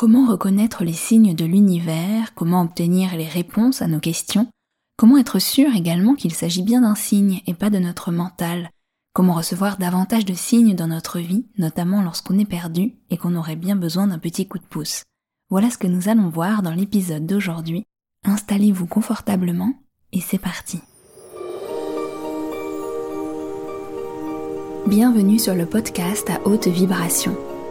Comment reconnaître les signes de l'univers? Comment obtenir les réponses à nos questions? Comment être sûr également qu'il s'agit bien d'un signe et pas de notre mental? Comment recevoir davantage de signes dans notre vie, notamment lorsqu'on est perdu et qu'on aurait bien besoin d'un petit coup de pouce? Voilà ce que nous allons voir dans l'épisode d'aujourd'hui. Installez-vous confortablement et c'est parti. Bienvenue sur le podcast à haute vibration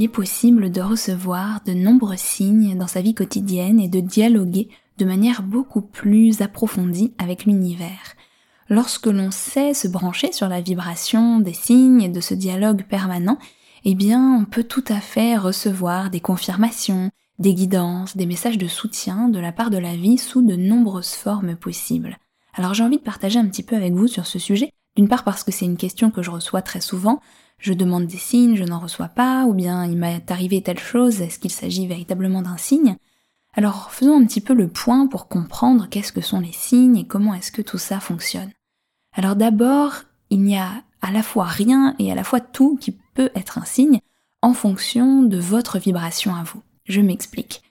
Il est possible de recevoir de nombreux signes dans sa vie quotidienne et de dialoguer de manière beaucoup plus approfondie avec l'univers. Lorsque l'on sait se brancher sur la vibration des signes et de ce dialogue permanent, eh bien, on peut tout à fait recevoir des confirmations, des guidances, des messages de soutien de la part de la vie sous de nombreuses formes possibles. Alors j'ai envie de partager un petit peu avec vous sur ce sujet, d'une part parce que c'est une question que je reçois très souvent, je demande des signes, je n'en reçois pas, ou bien il m'est arrivé telle chose, est-ce qu'il s'agit véritablement d'un signe? Alors faisons un petit peu le point pour comprendre qu'est-ce que sont les signes et comment est-ce que tout ça fonctionne. Alors d'abord, il n'y a à la fois rien et à la fois tout qui peut être un signe en fonction de votre vibration à vous. Je m'explique.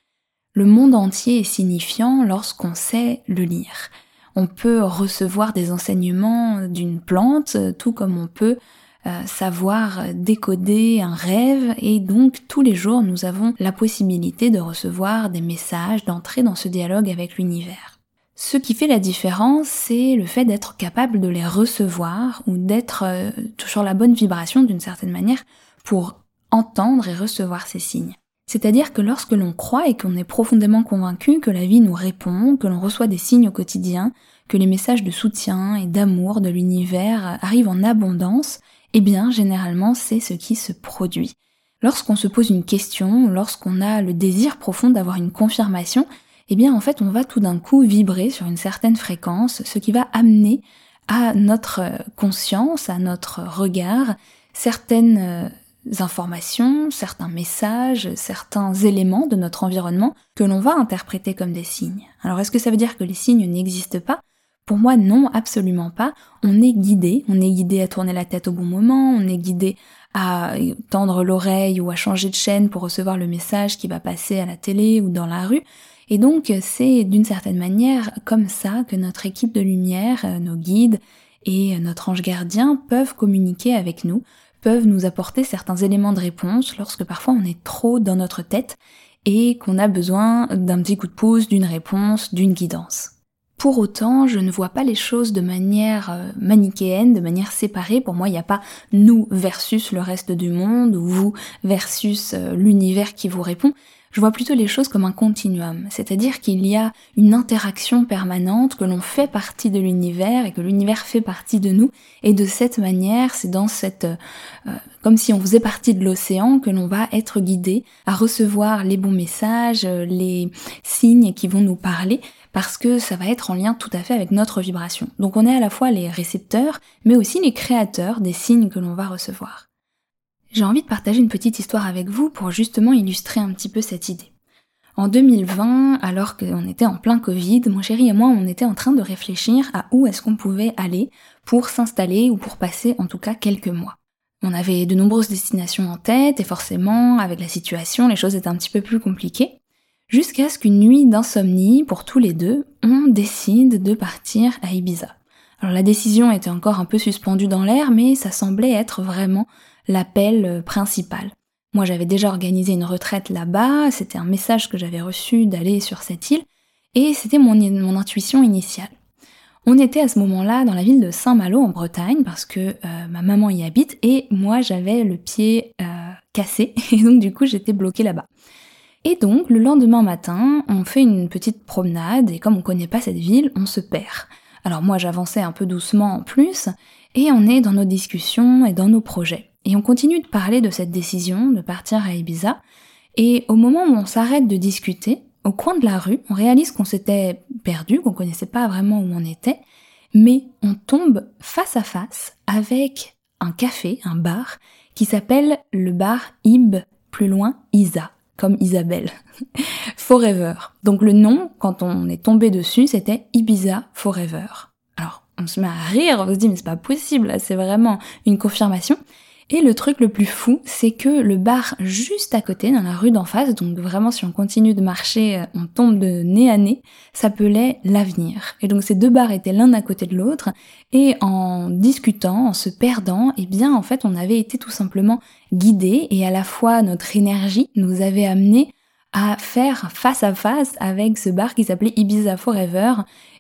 Le monde entier est signifiant lorsqu'on sait le lire. On peut recevoir des enseignements d'une plante, tout comme on peut euh, savoir décoder un rêve et donc tous les jours nous avons la possibilité de recevoir des messages, d'entrer dans ce dialogue avec l'univers. Ce qui fait la différence, c'est le fait d'être capable de les recevoir ou d'être euh, sur la bonne vibration d'une certaine manière pour entendre et recevoir ces signes. C'est-à-dire que lorsque l'on croit et qu'on est profondément convaincu que la vie nous répond, que l'on reçoit des signes au quotidien, que les messages de soutien et d'amour de l'univers arrivent en abondance, eh bien, généralement, c'est ce qui se produit. Lorsqu'on se pose une question, lorsqu'on a le désir profond d'avoir une confirmation, eh bien, en fait, on va tout d'un coup vibrer sur une certaine fréquence, ce qui va amener à notre conscience, à notre regard, certaines euh, informations, certains messages, certains éléments de notre environnement que l'on va interpréter comme des signes. Alors est-ce que ça veut dire que les signes n'existent pas? Pour moi, non, absolument pas. On est guidé, on est guidé à tourner la tête au bon moment, on est guidé à tendre l'oreille ou à changer de chaîne pour recevoir le message qui va passer à la télé ou dans la rue. Et donc, c'est d'une certaine manière comme ça que notre équipe de lumière, euh, nos guides et notre ange gardien peuvent communiquer avec nous, peuvent nous apporter certains éléments de réponse lorsque parfois on est trop dans notre tête et qu'on a besoin d'un petit coup de pouce, d'une réponse, d'une guidance. Pour autant, je ne vois pas les choses de manière euh, manichéenne, de manière séparée. Pour moi, il n'y a pas nous versus le reste du monde ou vous versus euh, l'univers qui vous répond. Je vois plutôt les choses comme un continuum, c'est-à-dire qu'il y a une interaction permanente, que l'on fait partie de l'univers et que l'univers fait partie de nous, et de cette manière, c'est dans cette, euh, comme si on faisait partie de l'océan, que l'on va être guidé à recevoir les bons messages, les signes qui vont nous parler, parce que ça va être en lien tout à fait avec notre vibration. Donc on est à la fois les récepteurs, mais aussi les créateurs des signes que l'on va recevoir. J'ai envie de partager une petite histoire avec vous pour justement illustrer un petit peu cette idée. En 2020, alors qu'on était en plein Covid, mon chéri et moi, on était en train de réfléchir à où est-ce qu'on pouvait aller pour s'installer ou pour passer en tout cas quelques mois. On avait de nombreuses destinations en tête et forcément, avec la situation, les choses étaient un petit peu plus compliquées jusqu'à ce qu'une nuit d'insomnie, pour tous les deux, on décide de partir à Ibiza. Alors la décision était encore un peu suspendue dans l'air, mais ça semblait être vraiment l'appel principal. Moi j'avais déjà organisé une retraite là-bas, c'était un message que j'avais reçu d'aller sur cette île, et c'était mon, mon, intuition initiale. On était à ce moment-là dans la ville de Saint-Malo en Bretagne parce que euh, ma maman y habite et moi j'avais le pied euh, cassé et donc du coup j'étais bloquée là-bas. Et donc, le lendemain matin, on fait une petite promenade et comme on connaît pas cette ville, on se perd. Alors moi, j'avançais un peu doucement en plus et on est dans nos discussions et dans nos projets. Et on continue de parler de cette décision de partir à Ibiza. Et au moment où on s'arrête de discuter, au coin de la rue, on réalise qu'on s'était perdu, qu'on connaissait pas vraiment où on était, mais on tombe face à face avec un café, un bar, qui s'appelle le bar Ib, plus loin Isa comme Isabelle. Forever. Donc le nom, quand on est tombé dessus, c'était Ibiza Forever. Alors, on se met à rire, on se dit mais c'est pas possible, c'est vraiment une confirmation. Et le truc le plus fou, c'est que le bar juste à côté, dans la rue d'en face, donc vraiment si on continue de marcher, euh, on tombe de nez à nez, s'appelait l'avenir. Et donc ces deux bars étaient l'un à côté de l'autre, et en discutant, en se perdant, eh bien en fait on avait été tout simplement guidés, et à la fois notre énergie nous avait amené à faire face à face avec ce bar qui s'appelait Ibiza Forever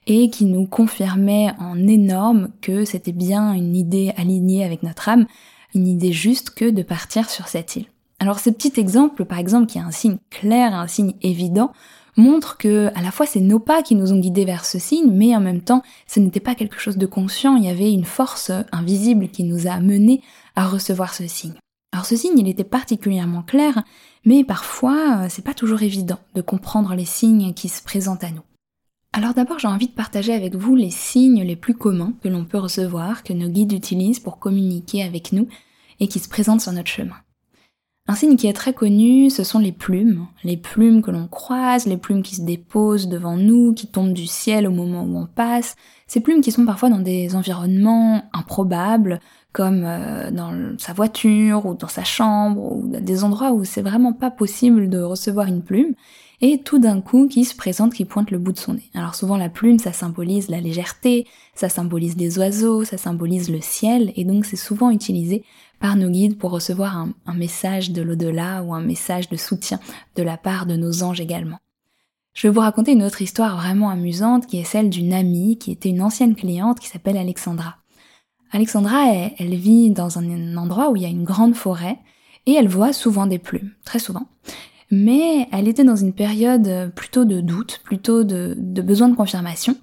et qui nous confirmait en énorme que c'était bien une idée alignée avec notre âme, une idée juste que de partir sur cette île. Alors ce petit exemple, par exemple, qui est un signe clair, un signe évident, montre que à la fois c'est nos pas qui nous ont guidés vers ce signe, mais en même temps ce n'était pas quelque chose de conscient, il y avait une force invisible qui nous a amenés à recevoir ce signe. Alors ce signe, il était particulièrement clair, mais parfois c'est pas toujours évident de comprendre les signes qui se présentent à nous. Alors d'abord, j'ai envie de partager avec vous les signes les plus communs que l'on peut recevoir, que nos guides utilisent pour communiquer avec nous et qui se présentent sur notre chemin. Un signe qui est très connu, ce sont les plumes. Les plumes que l'on croise, les plumes qui se déposent devant nous, qui tombent du ciel au moment où on passe. Ces plumes qui sont parfois dans des environnements improbables, comme euh, dans sa voiture ou dans sa chambre, ou des endroits où c'est vraiment pas possible de recevoir une plume et tout d'un coup qui se présente, qui pointe le bout de son nez. Alors souvent la plume, ça symbolise la légèreté, ça symbolise les oiseaux, ça symbolise le ciel, et donc c'est souvent utilisé par nos guides pour recevoir un, message de l'au-delà ou un message de soutien de la part de nos anges également. Je vais vous raconter une autre histoire vraiment amusante qui est celle d'une amie qui était une ancienne cliente qui s'appelle Alexandra. Alexandra, elle, vit dans un endroit où il y a une grande forêt et elle voit souvent des plumes, très souvent mais elle était dans une période plutôt de doute, plutôt de, besoin de confirmation.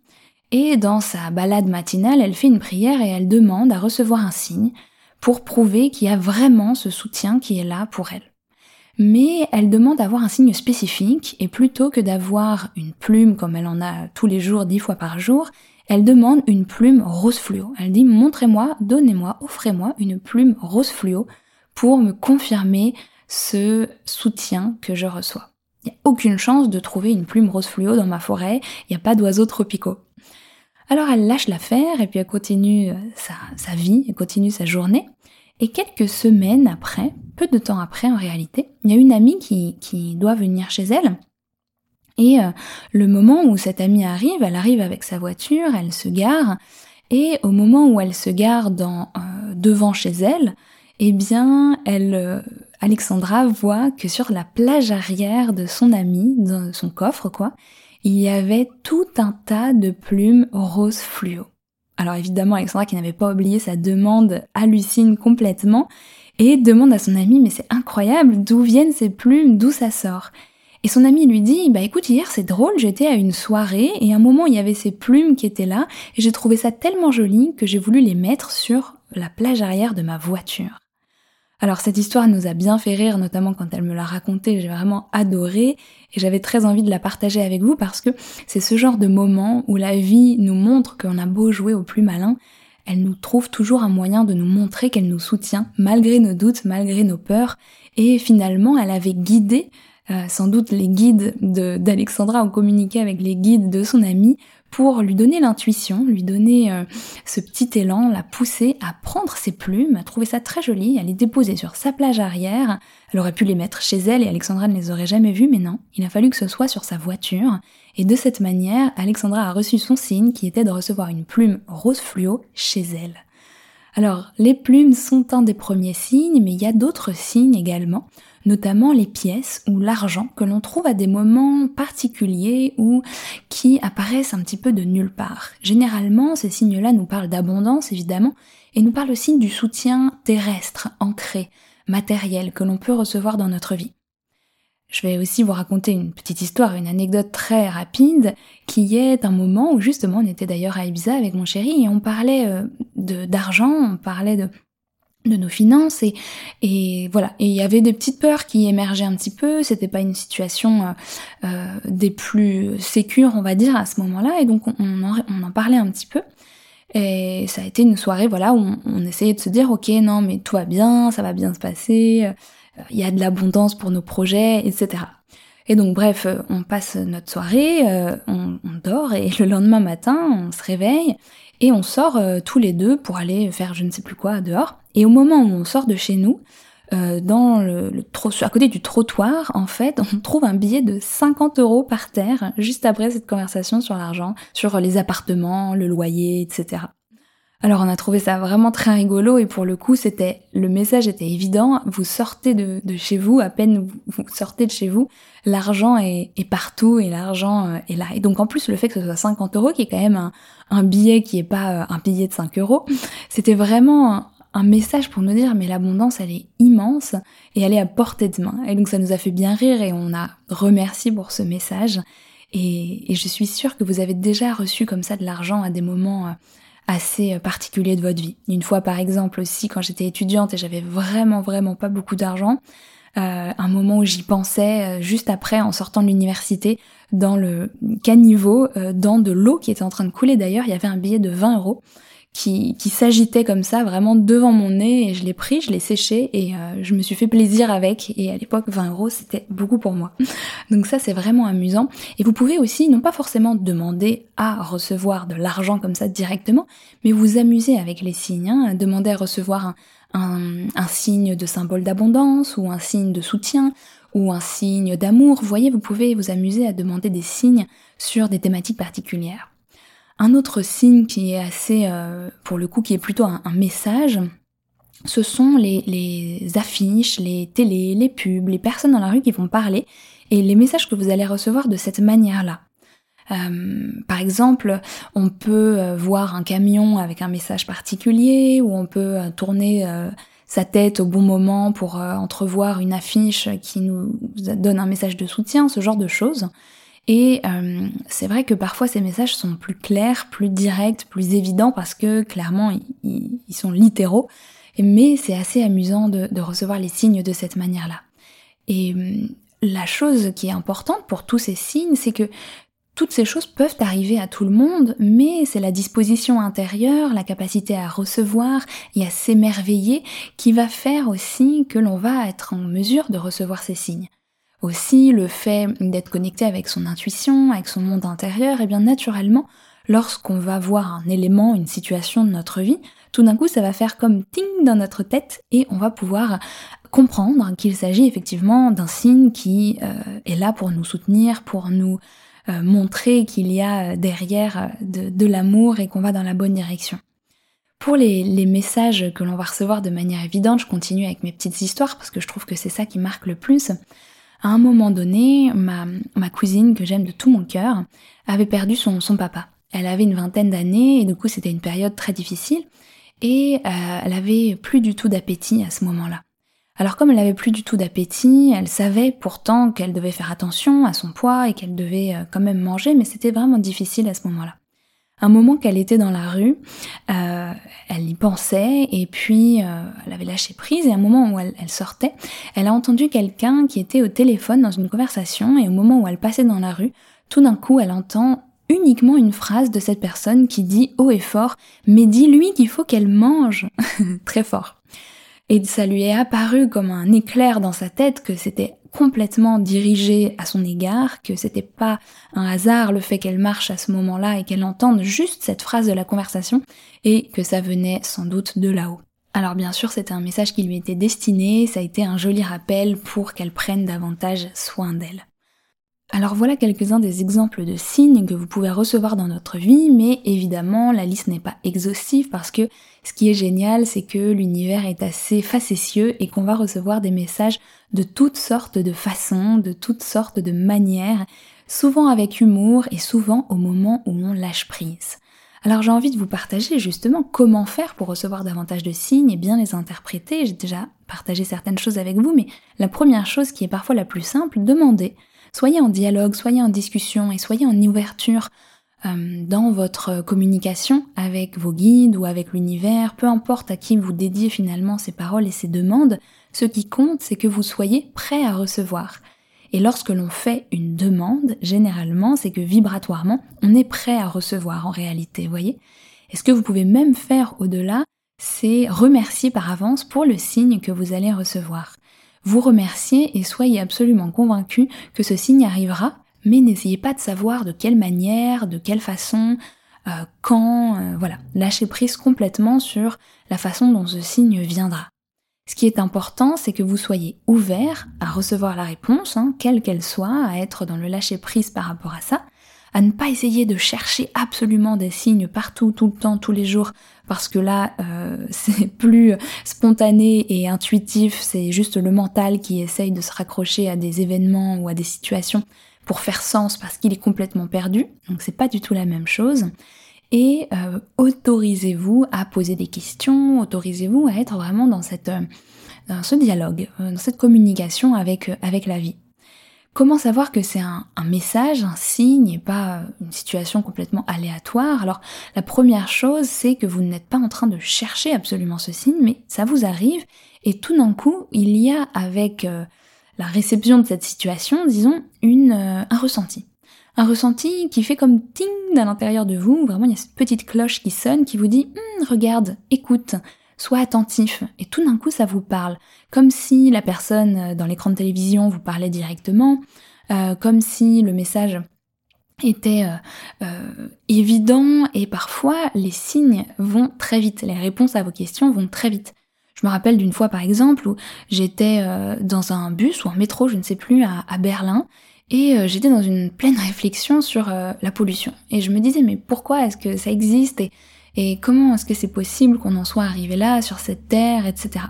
Et dans sa balade matinale, elle fait une prière et elle demande à recevoir un signe pour prouver qu'il y a vraiment ce soutien qui est là pour elle. Mais elle demande d'avoir un signe spécifique et plutôt que d'avoir une plume comme elle en a tous les jours, dix fois par jour, elle demande une plume rose fluo. Elle dit montrez-moi, donnez-moi, offrez-moi une plume rose fluo pour me confirmer ce soutien que je reçois. Il n'y a aucune chance de trouver une plume rose fluo dans ma forêt, il n'y a pas d'oiseaux tropicaux. Alors elle lâche l'affaire et puis elle continue euh, sa, vie, elle continue sa journée. Et quelques semaines après, peu de temps après en réalité, il y a une amie qui, doit venir chez elle. Et euh, le moment où cette amie arrive, elle arrive avec sa voiture, elle se gare, et au moment où elle se gare euh, devant chez elle, eh bien, elle, Alexandra voit que sur la plage arrière de son ami, dans son coffre quoi, il y avait tout un tas de plumes rose fluo. Alors évidemment, Alexandra qui n'avait pas oublié sa demande hallucine complètement et demande à son ami mais c'est incroyable, d'où viennent ces plumes, d'où ça sort? Et son ami lui dit, bah écoute, hier c'est drôle, j'étais à une soirée et à un moment il y avait ces plumes qui étaient là et j'ai trouvé ça tellement joli que j'ai voulu les mettre sur la plage arrière de ma voiture. Alors cette histoire nous a bien fait rire, notamment quand elle me l'a racontée, j'ai vraiment adoré et j'avais très envie de la partager avec vous parce que c'est ce genre de moment où la vie nous montre qu'on a beau jouer au plus malin, elle nous trouve toujours un moyen de nous montrer qu'elle nous soutient malgré nos doutes, malgré nos peurs. Et finalement elle avait guidé euh, sans doute les guides d'Alexandra ont communiqué avec les guides de son ami pour lui donner l'intuition, lui donner euh, ce petit élan, la pousser à prendre ses plumes, à trouver ça très joli, à les déposer sur sa plage arrière. Elle aurait pu les mettre chez elle et Alexandra ne les aurait jamais vues, mais non, il a fallu que ce soit sur sa voiture. Et de cette manière, Alexandra a reçu son signe qui était de recevoir une plume rose fluo chez elle. Alors, les plumes sont un des premiers signes, mais il y a d'autres signes également notamment les pièces ou l'argent que l'on trouve à des moments particuliers ou qui apparaissent un petit peu de nulle part. Généralement, ces signes-là nous parlent d'abondance, évidemment, et nous parlent aussi du soutien terrestre, ancré, matériel que l'on peut recevoir dans notre vie. Je vais aussi vous raconter une petite histoire, une anecdote très rapide, qui est un moment où justement on était d'ailleurs à Ibiza avec mon chéri et on parlait euh, d'argent, on parlait de, de nos finances et, voilà. Et il y avait des petites peurs qui émergeaient un petit peu. C'était pas une situation euh, euh, des plus sécures on va dire à ce moment-là. Et donc on en, parlait un petit peu. Et ça a été une soirée voilà où on, essayait de se dire ok non mais tout va bien ça va bien se passer il y a de l'abondance pour nos projets, etc. Et donc bref, euh, on passe notre soirée, euh, on, dort et le lendemain matin, on se réveille et on sort euh, tous les deux pour aller faire je ne sais plus quoi dehors. Et au moment où on sort de chez nous, dans le, le à côté du trottoir, en fait, on trouve un billet de 50 euros par terre juste après cette conversation sur l'argent, sur les appartements, le loyer, etc. Alors on a trouvé ça vraiment très rigolo et pour le coup c'était le message était évident. Vous sortez de, chez vous, à peine vous, sortez de chez vous, l'argent est, partout et l'argent euh, est là. Et donc en plus le fait que ce soit 50 euros, qui est quand même un, billet qui est pas euh, un billet de 5 euros, c'était vraiment un, message pour nous dire mais l'abondance elle est immense et elle est à portée de main. Et donc ça nous a fait bien rire et on a remercié pour ce message. Et, et je suis sûre que vous avez déjà reçu comme ça de l'argent à des moments euh, assez euh, particulier de votre vie. Une fois par exemple aussi quand j'étais étudiante et j'avais vraiment vraiment pas beaucoup d'argent, euh, un moment où j'y pensais euh, juste après en sortant de l'université dans le caniveau, dans de l'eau qui était en train de couler d'ailleurs, il y avait un billet de 20 euros qui, qui s'agitait comme ça vraiment devant mon nez et je l'ai pris, je l'ai séché et euh, je me suis fait plaisir avec et à l'époque 20 euros c'était beaucoup pour moi. Donc ça c'est vraiment amusant et vous pouvez aussi non pas forcément demander à recevoir de l'argent comme ça directement mais vous amuser avec les signes, hein, demander à recevoir un, un signe de symbole d'abondance ou un signe de soutien ou un signe d'amour. Vous voyez, vous pouvez vous amuser à demander des signes sur des thématiques particulières. Un autre signe qui est assez, euh, pour le coup, qui est plutôt un, message, ce sont les, affiches, les télés, les pubs, les personnes dans la rue qui vont parler et les messages que vous allez recevoir de cette manière-là. Euh, par exemple, on peut euh, voir un camion avec un message particulier ou on peut tourner sa tête au bon moment pour entrevoir une affiche qui nous donne un message de soutien, ce genre de choses. Et euh, c'est vrai que parfois ces messages sont plus clairs, plus directs, plus évidents parce que clairement ils, sont littéraux. Mais c'est assez amusant de, recevoir les signes de cette manière-là. Et euh, la chose qui est importante pour tous ces signes, c'est que toutes ces choses peuvent arriver à tout le monde, mais c'est la disposition intérieure, la capacité à recevoir et à s'émerveiller qui va faire aussi que l'on va être en mesure de recevoir ces signes. Aussi, le fait d'être connecté avec son intuition, avec son monde intérieur, et eh bien naturellement, lorsqu'on va voir un élément, une situation de notre vie, tout d'un coup ça va faire comme ting dans notre tête et on va pouvoir comprendre qu'il s'agit effectivement d'un signe qui euh, est là pour nous soutenir, pour nous euh, montrer qu'il y a derrière de, de l'amour et qu'on va dans la bonne direction. Pour les messages que l'on va recevoir de manière évidente, je continue avec mes petites histoires parce que je trouve que c'est ça qui marque le plus. À un moment donné, ma, ma cousine, que j'aime de tout mon cœur, avait perdu son, son papa. Elle avait une vingtaine d'années et du coup c'était une période très difficile et euh, elle avait plus du tout d'appétit à ce moment-là. Alors comme elle avait plus du tout d'appétit, elle savait pourtant qu'elle devait faire attention à son poids et qu'elle devait euh, quand même manger, mais c'était vraiment difficile à ce moment-là. Un moment qu'elle était dans la rue, euh, elle y pensait et puis euh, elle avait lâché prise et un moment où elle, sortait, elle a entendu quelqu'un qui était au téléphone dans une conversation et au moment où elle passait dans la rue, tout d'un coup elle entend uniquement une phrase de cette personne qui dit haut et fort mais dis-lui qu'il faut qu'elle mange très fort. Et ça lui est apparu comme un éclair dans sa tête que c'était complètement dirigé à son égard, que c'était pas un hasard le fait qu'elle marche à ce moment-là et qu'elle entende juste cette phrase de la conversation, et que ça venait sans doute de là-haut. Alors bien sûr, c'était un message qui lui était destiné, ça a été un joli rappel pour qu'elle prenne davantage soin d'elle. Alors voilà quelques-uns des exemples de signes que vous pouvez recevoir dans notre vie, mais évidemment la liste n'est pas exhaustive parce que ce qui est génial c'est que l'univers est assez facétieux et qu'on va recevoir des messages de toutes sortes de façons, de toutes sortes de manières, souvent avec humour et souvent au moment où on lâche prise. Alors j'ai envie de vous partager justement comment faire pour recevoir davantage de signes et bien les interpréter. J'ai déjà partager certaines choses avec vous, mais la première chose qui est parfois la plus simple, demandez. Soyez en dialogue, soyez en discussion et soyez en ouverture euh, dans votre communication avec vos guides ou avec l'univers, peu importe à qui vous dédiez finalement ces paroles et ces demandes, ce qui compte, c'est que vous soyez prêt à recevoir. Et lorsque l'on fait une demande, généralement, c'est que vibratoirement, on est prêt à recevoir en réalité, voyez Et ce que vous pouvez même faire au-delà, c'est remercier par avance pour le signe que vous allez recevoir. Vous remerciez et soyez absolument convaincu que ce signe arrivera, mais n'essayez pas de savoir de quelle manière, de quelle façon, euh, quand, euh, voilà. Lâchez prise complètement sur la façon dont ce signe viendra. Ce qui est important, c'est que vous soyez ouvert à recevoir la réponse, hein, quelle qu'elle soit, à être dans le lâcher prise par rapport à ça, à ne pas essayer de chercher absolument des signes partout, tout le temps, tous les jours, parce que là, euh, c'est plus spontané et intuitif, c'est juste le mental qui essaye de se raccrocher à des événements ou à des situations pour faire sens parce qu'il est complètement perdu. Donc c'est pas du tout la même chose. Et euh, autorisez-vous à poser des questions, autorisez-vous à être vraiment dans cette euh, dans ce dialogue, dans cette communication avec avec la vie. Comment savoir que c'est un, message, un signe et pas une situation complètement aléatoire? Alors la première chose, c'est que vous n'êtes pas en train de chercher absolument ce signe, mais ça vous arrive et tout d'un coup, il y a avec euh, la réception de cette situation, disons, une, euh, un ressenti. Un ressenti qui fait comme ting à l'intérieur de vous, vraiment il y a cette petite cloche qui sonne qui vous dit hum, regarde, écoute, sois attentif, et tout d'un coup ça vous parle, comme si la personne euh, dans l'écran de télévision vous parlait directement, euh, comme si le message était euh, évident, et parfois les signes vont très vite, les réponses à vos questions vont très vite. Je me rappelle d'une fois par exemple où j'étais dans un bus ou un métro, je ne sais plus, à, Berlin, et j'étais dans une pleine réflexion sur la pollution. Et je me disais mais pourquoi est-ce que ça existe comment est-ce que c'est possible qu'on en soit arrivé là, sur cette terre, etc.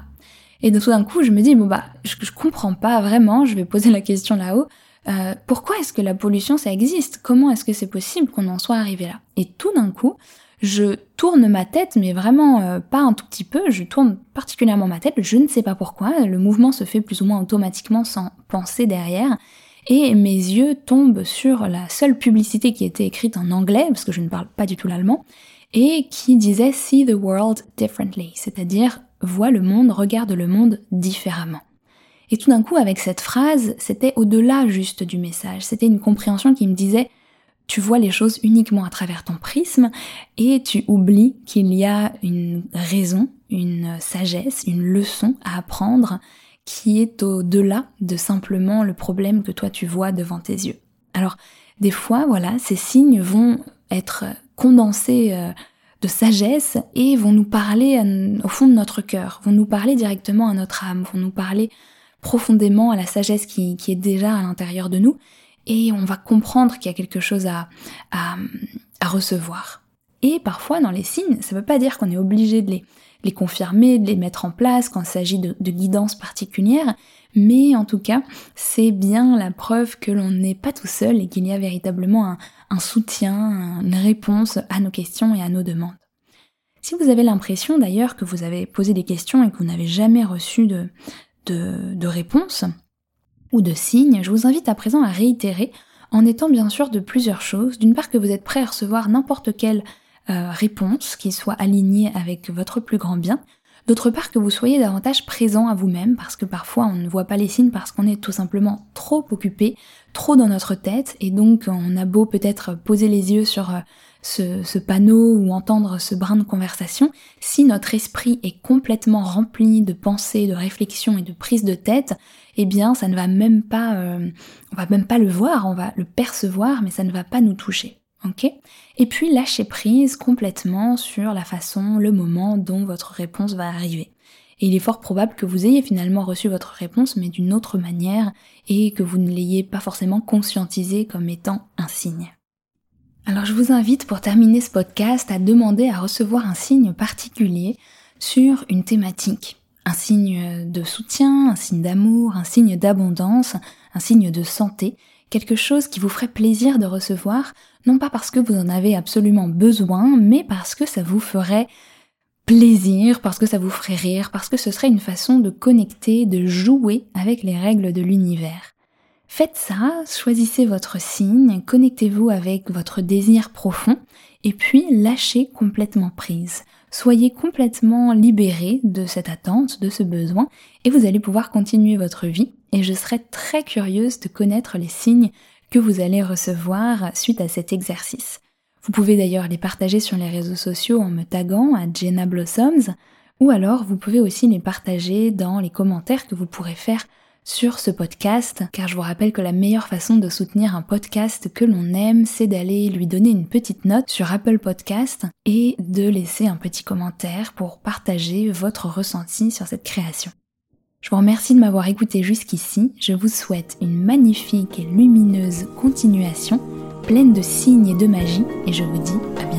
Et tout d'un coup, je me dis, bon bah, je, je, comprends pas vraiment, je vais poser la question là-haut, euh, pourquoi est-ce que la pollution, ça existe? Comment est-ce que c'est possible qu'on en soit arrivé là? Et tout d'un coup, je tourne ma tête, mais vraiment euh, pas un tout petit peu, je tourne particulièrement ma tête, je ne sais pas pourquoi, le mouvement se fait plus ou moins automatiquement sans penser derrière, et mes yeux tombent sur la seule publicité qui était écrite en anglais, parce que je ne parle pas du tout l'allemand, et qui disait See the world differently, c'est-à-dire vois le monde, regarde le monde différemment. Et tout d'un coup, avec cette phrase, c'était au-delà juste du message, c'était une compréhension qui me disait tu vois les choses uniquement à travers ton prisme et tu oublies qu'il y a une raison, une sagesse, une leçon à apprendre qui est au-delà de simplement le problème que toi tu vois devant tes yeux. Alors, des fois, voilà, ces signes vont être condensés euh, de sagesse et vont nous parler au fond de notre cœur, vont nous parler directement à notre âme, vont nous parler profondément à la sagesse qui, est déjà à l'intérieur de nous et on va comprendre qu'il y a quelque chose à, à, recevoir. Et parfois dans les signes, ça ne veut pas dire qu'on est obligé de les, les confirmer, de les mettre en place quand il s'agit de, de guidance particulière, mais en tout cas, c'est bien la preuve que l'on n'est pas tout seul et qu'il y a véritablement un, soutien, une réponse à nos questions et à nos demandes. Si vous avez l'impression d'ailleurs que vous avez posé des questions et que vous n'avez jamais reçu de, de, réponse ou de signe, je vous invite à présent à réitérer en étant bien sûr de plusieurs choses. D'une part que vous êtes prêt à recevoir n'importe quelle euh, réponse qui soit alignée avec votre plus grand bien, D'autre part que vous soyez davantage présent à vous-même parce que parfois on ne voit pas les signes parce qu'on est tout simplement trop occupé, trop dans notre tête et donc on a beau peut-être poser les yeux sur euh, ce, panneau ou entendre ce brin de conversation, si notre esprit est complètement rempli de pensées, de réflexions et de prises de tête, eh bien ça ne va même pas, euh, on va même pas le voir, on va le percevoir mais ça ne va pas nous toucher. Et puis lâchez prise complètement sur la façon, le moment dont votre réponse va arriver. Et il est fort probable que vous ayez finalement reçu votre réponse mais d'une autre manière et que vous ne l'ayez pas forcément conscientisé comme étant un signe. Alors je vous invite pour terminer ce podcast à demander à recevoir un signe particulier sur une thématique. Un signe de soutien, un signe d'amour, un signe d'abondance, un signe de santé, quelque chose qui vous ferait plaisir de recevoir non pas parce que vous en avez absolument besoin, mais parce que ça vous ferait plaisir, parce que ça vous ferait rire, parce que ce serait une façon de connecter, de jouer avec les règles de l'univers. Faites ça, choisissez votre signe, connectez-vous avec votre désir profond, et puis lâchez complètement prise. Soyez complètement libéré de cette attente, de ce besoin, et vous allez pouvoir continuer votre vie. Et je serais très curieuse de connaître les signes que vous allez recevoir suite à cet exercice. Vous pouvez d'ailleurs les partager sur les réseaux sociaux en me taguant à Jenna Blossoms, ou alors vous pouvez aussi les partager dans les commentaires que vous pourrez faire sur ce podcast, car je vous rappelle que la meilleure façon de soutenir un podcast que l'on aime, c'est d'aller lui donner une petite note sur Apple Podcast et de laisser un petit commentaire pour partager votre ressenti sur cette création. Je vous remercie de m'avoir écouté jusqu'ici, je vous souhaite une magnifique et lumineuse continuation pleine de signes et de magie, et je vous dis à bientôt.